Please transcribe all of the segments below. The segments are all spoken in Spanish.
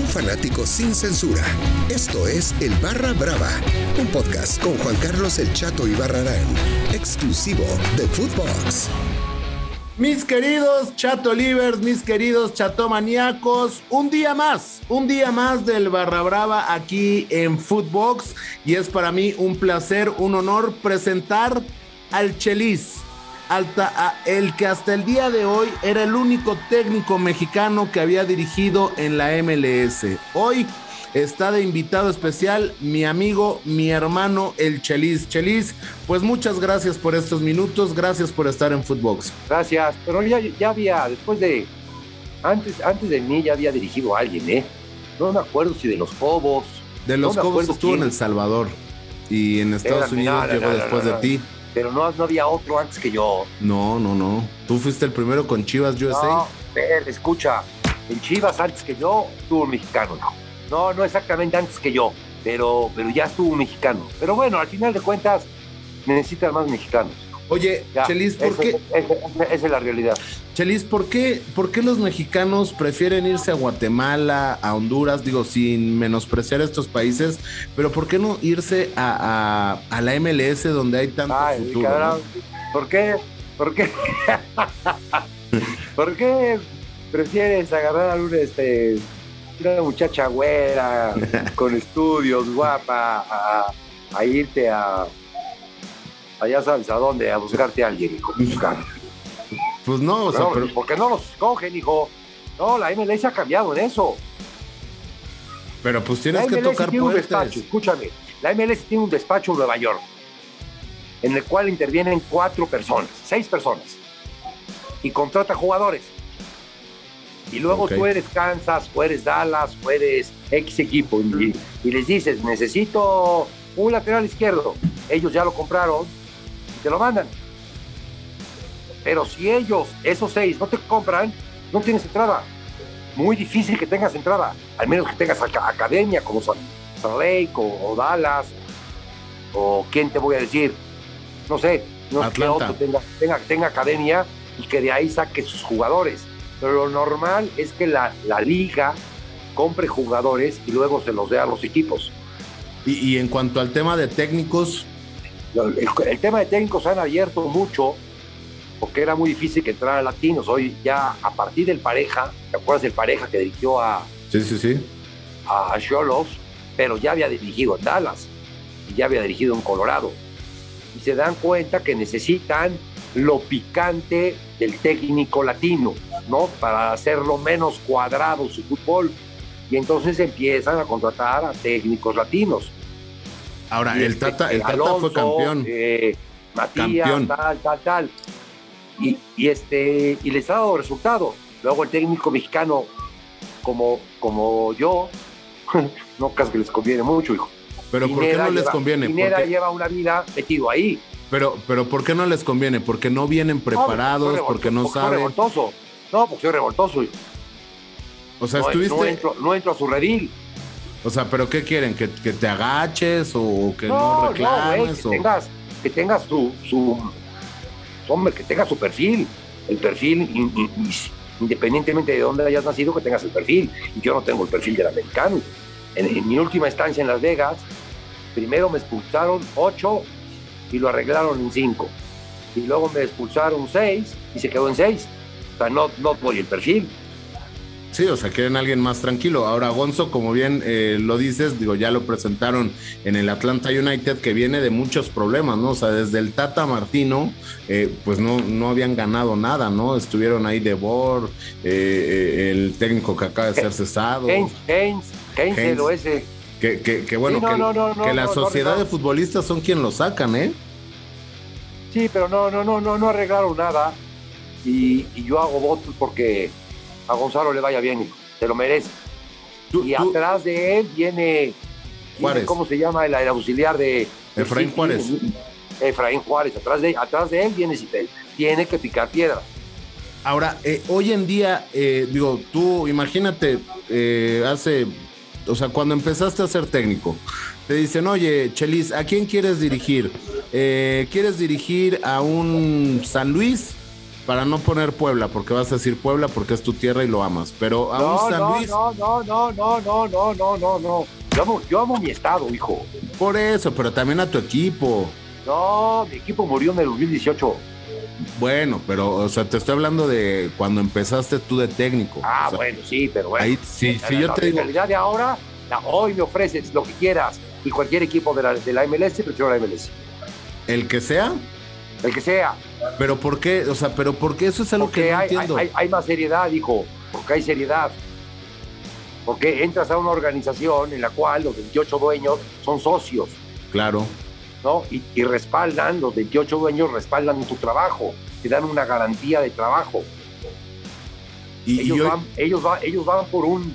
Un fanático sin censura. Esto es El Barra Brava, un podcast con Juan Carlos El Chato y Barrarán, exclusivo de Footbox. Mis queridos Chato Livers, mis queridos Chatomaníacos, un día más, un día más del Barra Brava aquí en Footbox y es para mí un placer, un honor presentar al Chelis, el que hasta el día de hoy era el único técnico mexicano que había dirigido en la MLS. Hoy está de invitado especial mi amigo, mi hermano, el Chelis. Chelis, pues muchas gracias por estos minutos, gracias por estar en Footbox. Gracias, pero ya, ya había, después de, antes, antes de mí ya había dirigido a alguien, ¿eh? No me acuerdo si de los Cobos. De los Cobos estuvo en El Salvador y en Estados Unidos llegó después de ti. Pero no, no había otro antes que yo. No, no, no. Tú fuiste el primero con Chivas USA. No, ver, escucha. En Chivas antes que yo estuvo un mexicano, no. No, no exactamente antes que yo, pero, pero ya estuvo un mexicano. Pero bueno, al final de cuentas, necesitan más mexicanos. Oye, Chelis, ¿por qué? Esa, es la realidad. Chelis, ¿por qué, ¿por qué los mexicanos prefieren irse a Guatemala, a Honduras, digo, sin menospreciar estos países, pero ¿por qué no irse a, a, la MLS donde hay tanto futuro? ¿Por qué? ¿Por qué? ¿Por qué prefieres agarrar a un este una muchacha güera, con estudios, guapa, a, irte a, allá sabes a dónde, a buscarte a alguien, hijo. Pues no, o sea, pero... porque no los cogen, hijo. No, la MLS ha cambiado en eso. Pero pues tienes que tocar tiene un despacho, escúchame. La MLS tiene un despacho en Nueva York, en el cual intervienen cuatro personas, seis personas, y contrata jugadores. Y luego tú eres Kansas, o eres Dallas, o eres X equipo, y, les dices, necesito un lateral izquierdo. Ellos ya lo compraron te lo mandan. Pero si ellos, esos seis, no te compran, no tienes entrada. Muy difícil que tengas entrada, al menos que tengas academia como San, Lake o, Dallas, o quién te voy a decir, no sé, no que otro tenga, tenga, tenga academia y que de ahí saque sus jugadores pero lo normal es que la, la liga compre jugadores y luego se los dé a los equipos. Y, en cuanto al tema de técnicos. El, tema de técnicos han abierto mucho porque era muy difícil que entraran latinos. Hoy ya a partir del pareja, ¿te acuerdas del pareja que dirigió a. Sí, sí, sí. A Cholos, pero ya había dirigido en Dallas y ya había dirigido en Colorado. Y se dan cuenta que necesitan lo picante del técnico latino, ¿no? Para hacerlo menos cuadrado su fútbol. Y entonces empiezan a contratar a técnicos latinos. Ahora, el, este, Tata, el Tata fue campeón. Eh, Matías, tal, tal, tal. Y, y, este, y les ha dado resultado. Luego el técnico mexicano, como, como yo, no casi que les conviene mucho, hijo. Pero ¿por qué no les conviene? Pineda lleva una vida metido ahí. Pero, pero ¿por qué no les conviene? Porque no vienen preparados, porque no saben. Soy revoltoso. No, porque soy revoltoso. O sea, estuviste. No entro, a su redil. O sea, ¿pero qué quieren? ¿Que, te agaches o que no, reclames? que, tengas, que tengas su, su. Hombre, que tengas su perfil. El perfil, independientemente de dónde hayas nacido, que tengas el perfil. Y yo no tengo el perfil del americano. En, en mi última estancia en Las Vegas, primero me expulsaron ocho y lo arreglaron en cinco. Y luego me expulsaron seis y se quedó en seis. O sea, no, no voy el perfil. Sí, o sea, quieren alguien más tranquilo. Ahora, Gonzo, como bien eh, lo dices, digo, ya lo presentaron en el Atlanta United, que viene de muchos problemas, ¿no? O sea, desde el Tata Martino, eh, pues no, no habían ganado nada, ¿no? Estuvieron ahí de Bor, eh, el técnico que acaba de ser cesado. Haynes, Haynes, Haynes, lo ese que, bueno, que, la sociedad de futbolistas son quien lo sacan, ¿eh? Sí, pero no, no, no, no, no arreglaron nada. Y, yo hago votos porque a Gonzalo le vaya bien, se lo merece. y atrás de él viene. ¿cómo se llama? El, auxiliar de... Efraín Juárez. Efraín Juárez, atrás de, atrás de él viene Citel. Tiene que picar piedra. Ahora, eh, hoy en día, eh, digo, tú imagínate, eh, hace o sea, cuando empezaste a ser técnico, te dicen, oye, Chelis, ¿a quién quieres dirigir? Eh, ¿Quieres dirigir a un San Luis para no poner Puebla, porque vas a decir Puebla porque es tu tierra y lo amas, pero a no, un San no, Luis. No, no, no, no, no, no, no, no, no. Yo amo, yo amo mi estado, hijo. Por eso, pero también a tu equipo. No, mi equipo murió en el 2018. Bueno, pero, o sea, te estoy hablando de cuando empezaste tú de técnico. Ah, o sea, bueno, sí, pero bueno. Ahí, sí, sí, yo la te digo, realidad de ahora, la- hoy me ofreces lo que quieras y cualquier equipo de la, de la MLS, prefiero la MLS. el que sea, El que sea. pero ¿por qué? O sea, pero ¿por qué eso es algo Porque que no hay, entiendo? hay- hay más seriedad, hijo. Porque hay seriedad. Porque entras a una organización en la cual los 28 dueños son socios, Claro, ¿no? Y, y respaldan, los 28 dueños respaldan tu trabajo, te dan una garantía de trabajo. y, y ellos, hoy- van, ellos, van, ellos van por un,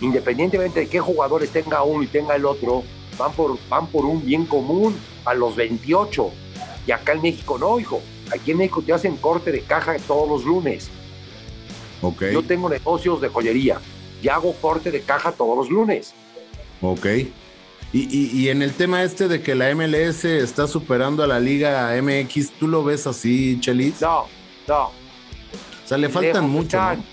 independientemente de qué jugadores tenga uno y tenga el otro, van por, van por un bien común a los 28. Y acá en México no, hijo. Aquí en México te hacen corte de caja todos los lunes. ok, Yo tengo negocios de joyería y hago corte de caja todos los lunes. ok. Y, y- y en el tema este de que la MLS está superando a la Liga MX, ¿tú lo ves así, Chelis? No, no. o sea, le faltan mucho, están, ¿no?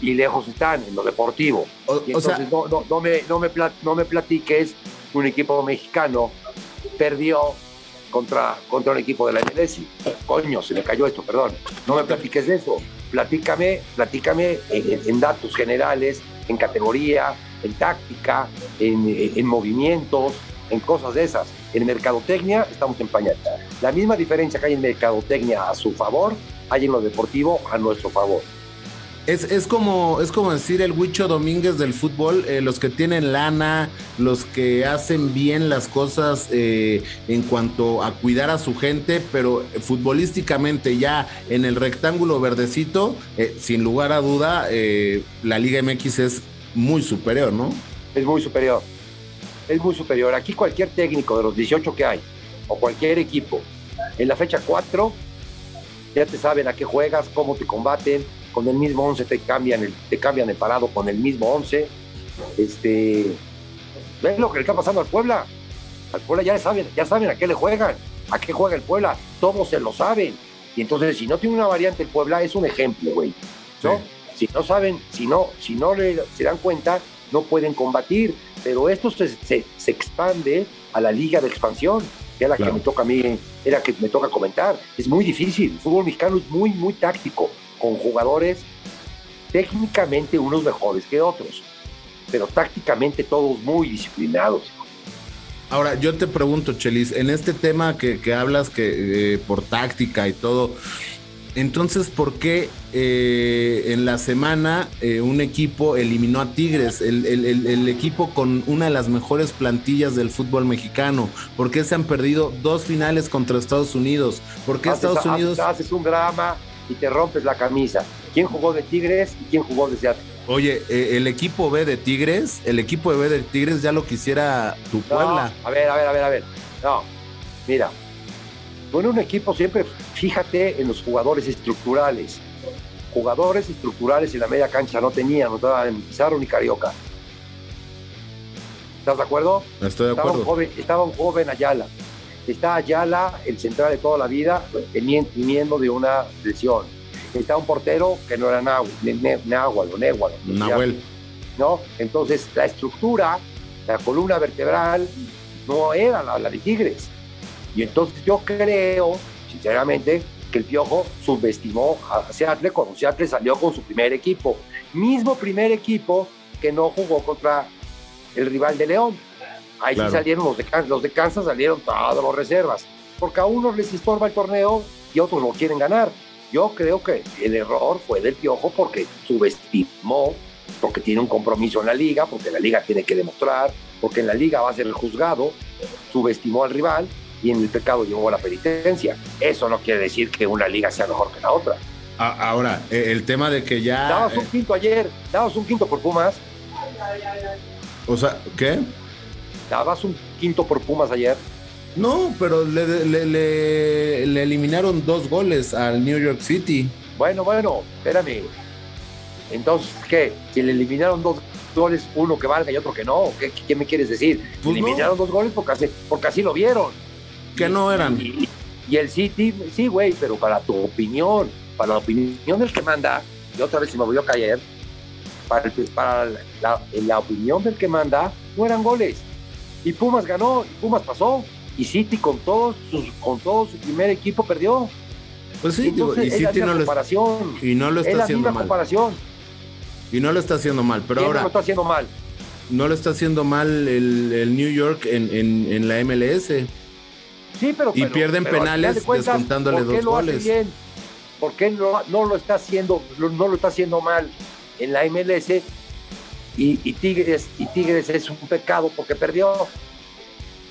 Y lejos están en lo deportivo. O, Y o sea, entonces no, no, no me, no, me no me platiques un equipo mexicano perdió contra, contra un equipo de la MLS. Coño, se me cayó esto, perdón. No me platiques de eso. Platícame, platícame en, en datos generales, en categoría, en táctica, en, en movimientos, en cosas de esas. En mercadotecnia estamos en pañales. La misma diferencia que hay en mercadotecnia a su favor, hay en lo deportivo a nuestro favor. Es, es como, es como decir el Huicho Domínguez del fútbol, eh, los que tienen lana, los que hacen bien las cosas eh, en cuanto a cuidar a su gente, pero futbolísticamente ya en el rectángulo verdecito, eh, sin lugar a duda, la Liga MX es muy superior, ¿no? es muy superior. Es muy superior. Aquí cualquier técnico de los 18 que hay, o cualquier equipo, en la fecha 4, ya te saben a qué juegas, cómo te combaten, con el mismo 11 te cambian el, te cambian el parado con el mismo 11. Este, ¿Ves lo que le está pasando al Puebla? Al Puebla ya saben, ya saben a qué le juegan, a qué juega el Puebla, todos se lo saben. Y entonces, si no tiene una variante el Puebla, es un ejemplo, güey. ¿no? Si no saben, si no, si no le, se dan cuenta, no pueden combatir. Pero esto se, se, se expande a la liga de expansión, que es la Claro. que me toca a mí, es la que me toca comentar. Es muy difícil. El fútbol mexicano es muy, muy táctico, con jugadores técnicamente unos mejores que otros, pero tácticamente todos muy disciplinados. Ahora, yo te pregunto, Chelis, en este tema que, que hablas que eh, por táctica y todo, entonces, ¿por qué eh, en la semana eh, un equipo eliminó a Tigres, el, el- el- el equipo con una de las mejores plantillas del fútbol mexicano? ¿Por qué se han perdido dos finales contra Estados Unidos? ¿Por qué Haces- Estados haces- Unidos? haces un drama y te rompes la camisa. ¿Quién jugó de Tigres y quién jugó de Seattle? Oye, eh, el equipo B de Tigres, el equipo B de Tigres ya lo quisiera tu No, Puebla. a ver, a ver, a ver, a ver. No, mira, en un equipo siempre fíjate en los jugadores estructurales. Jugadores estructurales en la media cancha no tenían, no estaban Pizarro ni Carioca. ¿Estás de acuerdo? Estoy de Estaba un, acuerdo. joven, estaba un joven Ayala. Está Ayala, el central de toda la vida, teniendo de una lesión. Está un portero que no era Nahual, Nahual o sé Nahuel. ¿no? Entonces, la estructura, la columna vertebral, no era la, la de Tigres. Y entonces yo creo, sinceramente, que el Piojo subestimó a Seattle cuando Seattle salió con su primer equipo. Mismo primer equipo que no jugó contra el rival de León. Ahí Claro. sí salieron los de, Kansas, los de Kansas, salieron todos los reservas. Porque a unos les estorba el torneo y otros lo quieren ganar. Yo creo que el error fue del Piojo porque subestimó, porque tiene un compromiso en la liga, porque la liga tiene que demostrar, porque en la liga va a ser el juzgado, subestimó al rival y en el pecado llevó a la penitencia. Eso no quiere decir que una liga sea mejor que la otra. Ahora, eh, el tema de que ya. Dabas un eh, quinto ayer, dabas un quinto por Pumas, o sea, ¿qué? Dabas un quinto por Pumas ayer. No, pero le, le- le- le eliminaron dos goles al New York City. Bueno, bueno, espérame. Entonces, ¿qué? Si le eliminaron dos goles, uno que valga y otro que no, ¿qué, qué me quieres decir? Pues no. eliminaron dos goles porque así, porque así lo vieron. Que no eran. Y, y el City, sí, güey, pero para tu opinión. para la opinión del que manda, y otra vez se me volvió a caer, para, para la, la, opinión del que manda, no eran goles. Y Pumas ganó, y Pumas pasó, y City con todo, con todo su primer equipo perdió. Pues sí, y City no lo, y no lo está haciendo mal. Comparación. Y no lo está haciendo mal, pero ahora... No lo está haciendo mal. No lo está haciendo mal el, New York en, en, la MLS. Sí, pero... Y pierden penales descontándole dos goles. Bien? ¿Por qué no, no, lo está haciendo, no lo está haciendo mal en la MLS? Y, y, Tigres, y Tigres es un pecado porque perdió.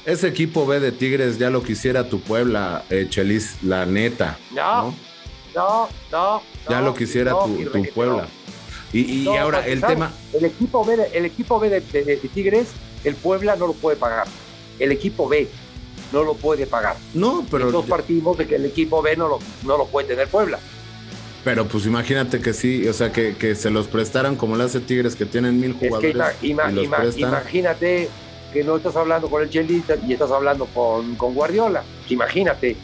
Ese equipo B de Tigres ya lo quisiera tu Puebla, eh, Chelis, la neta. No, no, no. ya lo quisiera tu, Puebla. Y, ahora el tema. El equipo B, de, el equipo B de, Tigres, el Puebla no lo puede pagar. El equipo B no lo puede pagar. No, pero. Dos partimos de que el equipo B no lo, no lo puede tener Puebla. Pero pues imagínate que sí, o sea, que, se los prestaran como lo hace Tigres, que tienen mil jugadores. imagínate que no estás hablando con el Chelita y estás hablando con, con Guardiola. Imagínate.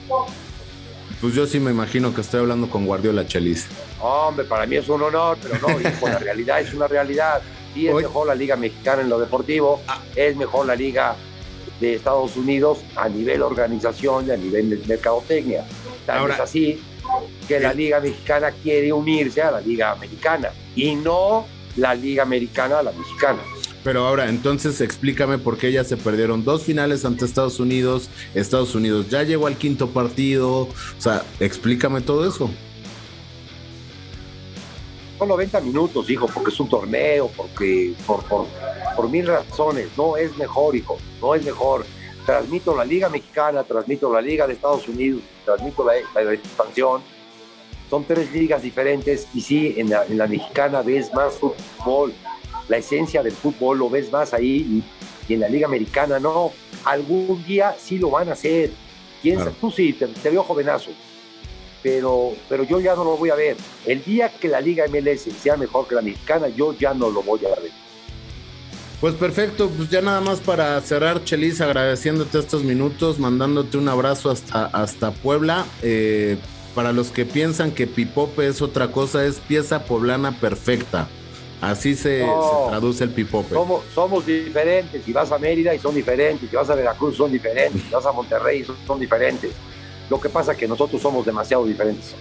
Pues yo sí me imagino que estoy hablando con Guardiola Chelis. Hombre, para mí es un honor, pero no, la realidad es una realidad. Y es mejor la Liga Mexicana en lo deportivo, ah. es mejor la Liga de Estados Unidos a nivel organización y a nivel mercadotecnia. Tal es así que la Liga Mexicana quiere unirse a la Liga Americana y no la Liga Americana a la Mexicana. Pero ahora, entonces explícame por qué ya se perdieron dos finales ante Estados Unidos. Estados Unidos ya llegó al quinto partido. O sea, explícame todo eso. Son 90 minutos, hijo, porque es un torneo, porque por, por, por mil razones. No es mejor, hijo, no es mejor. Transmito la Liga Mexicana, transmito la Liga de Estados Unidos, transmito la, la expansión. Son tres ligas diferentes y sí, en la, en la mexicana ves más fútbol la esencia del fútbol, lo ves más ahí y, en la Liga Americana no. Algún día sí lo van a hacer. ¿Quién Tú sí, te, veo jovenazo, pero, pero yo ya no lo voy a ver. El día que la Liga MLS sea mejor que la mexicana, yo ya no lo voy a ver. Pues perfecto, pues ya nada más para cerrar, Chelis, agradeciéndote estos minutos, mandándote un abrazo hasta, hasta Puebla. Eh, para los que piensan que Pipope es otra cosa, es pieza poblana perfecta. Así se, traduce el pipope. Somos, somos, diferentes. Si vas a Mérida y son diferentes. Si vas a Veracruz son diferentes. Si vas a Monterrey son, son diferentes. Lo que pasa es que nosotros somos demasiado diferentes.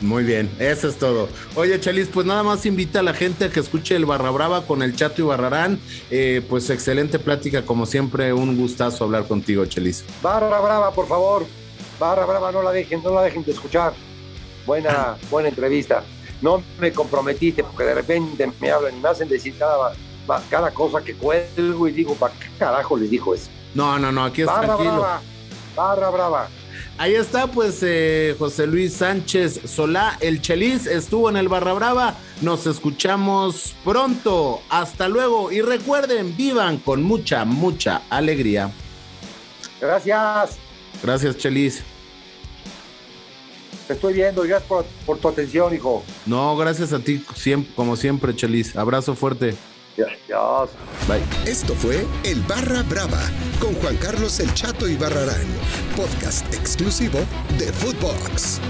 Muy bien, eso es todo. Oye, Chelis, pues nada más invita a la gente a que escuche el Barra Brava con el Chato y Barrarán. Eh, pues excelente plática, como siempre, un gustazo hablar contigo, Chelis. Barra Brava, por favor. Barra Brava, no la dejen, no la dejen de escuchar. Buena, buena entrevista no me comprometiste, porque de repente me hablan y me hacen decir cada, cada cosa que cuelgo y digo, ¿para qué carajo les dijo eso? No, no, no, aquí es barra Brava, barra brava. Ahí está, pues eh, José Luis Sánchez Solá, el Chelis, estuvo en el Barra Brava. Nos escuchamos pronto. Hasta luego. Y recuerden, vivan con mucha, mucha alegría. Gracias. Gracias, Chelis. Te estoy viendo, gracias por, tu atención, hijo. No, gracias a ti, siempre, como siempre, Chelis. Abrazo fuerte. Gracias. Bye. Esto fue El Barra Brava con Juan Carlos El Chato y Barrarán, podcast exclusivo de Footbox.